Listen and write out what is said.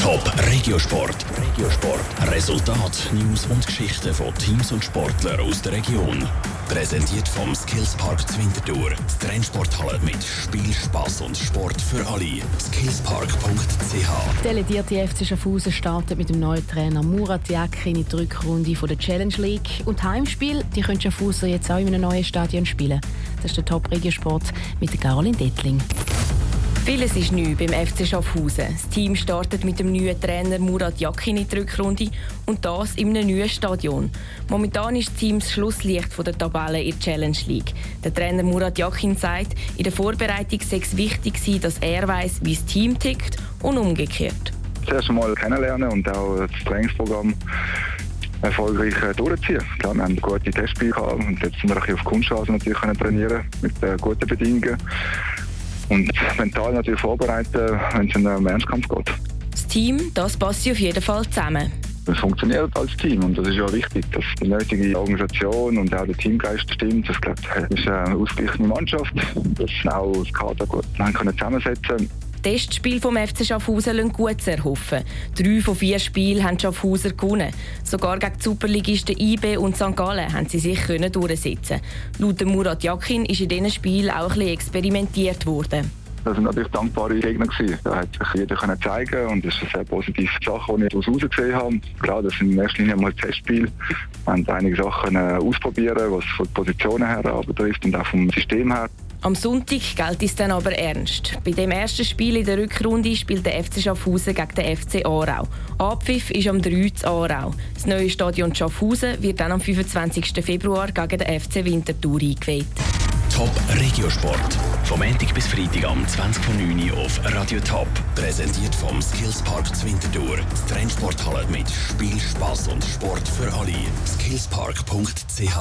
Top Regiosport. Regiosport. Resultat, News und Geschichten von Teams und Sportlern aus der Region. Präsentiert vom Skillspark Zwintertour. Die Trennsporthalle mit Spiel, Spass und Sport für alle. Skillspark.ch. Delegierte FC Schaffhausen startet mit dem neuen Trainer Murat Yakin in die Rückrunde der Challenge League. Und Heimspiel, die können Schaffhauser jetzt auch in einem neuen Stadion spielen. Das ist der Top Regiosport mit Caroline Dettling. Vieles ist neu beim FC Schaffhausen. Das Team startet mit dem neuen Trainer Murat Yakin in die Rückrunde und das in einem neuen Stadion. Momentan ist das Team das Schlusslicht der Tabelle in der Challenge League. Der Trainer Murat Yakin sagt, in der Vorbereitung sei es wichtig, dass er weiß, wie das Team tickt und umgekehrt. Zuerst einmal kennenlernen und auch das Trainingsprogramm erfolgreich äh, durchziehen. Klar, wir haben gute Testspiele gehabt und jetzt sind wir auf Kunststraße natürlich trainieren mit äh, guten Bedingungen und mental natürlich vorbereiten, wenn es in einen Ernstkampf geht. Das Team, das passt auf jeden Fall zusammen. Es funktioniert als Team und das ist ja wichtig, dass die nötige Organisation und auch der Teamgeist stimmt. Das glaube ich, ist eine ausgeglichene Mannschaft, dass auch das Kader gut zusammensetzen können. Testspiel vom FC Schaffhausen lassen gut zu erhoffen. Drei von vier Spielen haben Schaffhauser gewonnen. Sogar gegen die Superligisten IB und St. Gallen haben sie sich können durchsetzen. Laut Murat Yakin ist in diesen Spielen auch ein bisschen experimentiert worden. Das sind natürlich dankbare Gegner gewesen. Da hat sich jeder können zeigen und das ist eine sehr positive Sache, die ich daraus herausgesehen habe. Klar, das sind in erster Linie mal Testspiele. Wir haben einige Sachen ausprobieren, was von den Positionen her betrifft und auch vom System her. Am Sonntag gilt es dann aber ernst. Bei dem ersten Spiel in der Rückrunde spielt der FC Schaffhausen gegen den FC Aarau. Abpfiff ist am 3. Aarau. Das neue Stadion Schaffhausen wird dann am 25. Februar gegen den FC Winterthur eingeweiht. Top Regiosport. Vom Montag bis Freitag am 20.09 Uhr auf Radio Top. Präsentiert vom Skillspark Zwintertour. Die Trennsporthalle mit Spiel, Spass und Sport für alle. Skillspark.ch